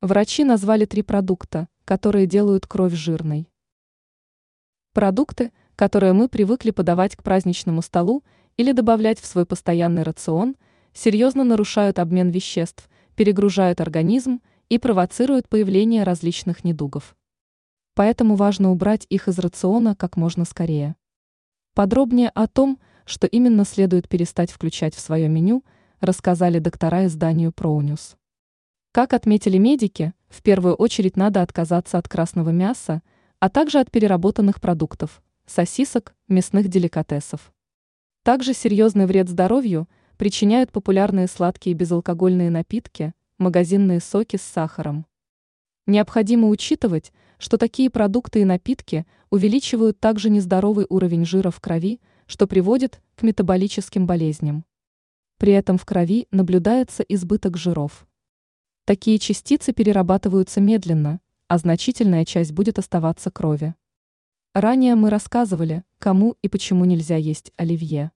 Врачи назвали три продукта, которые делают кровь жирной. Продукты, которые мы привыкли подавать к праздничному столу или добавлять в свой постоянный рацион, серьезно нарушают обмен веществ, перегружают организм и провоцируют появление различных недугов. Поэтому важно убрать их из рациона как можно скорее. Подробнее о том, что именно следует перестать включать в свое меню, рассказали доктора изданию ProNews. Как отметили медики, в первую очередь надо отказаться от красного мяса, а также от переработанных продуктов, сосисок, мясных деликатесов. Также серьезный вред здоровью причиняют популярные сладкие безалкогольные напитки, магазинные соки с сахаром. Необходимо учитывать, что такие продукты и напитки увеличивают также нездоровый уровень жира в крови, что приводит к метаболическим болезням. При этом в крови наблюдается избыток жиров. Такие частицы перерабатываются медленно, а значительная часть будет оставаться крови. Ранее мы рассказывали, кому и почему нельзя есть оливье.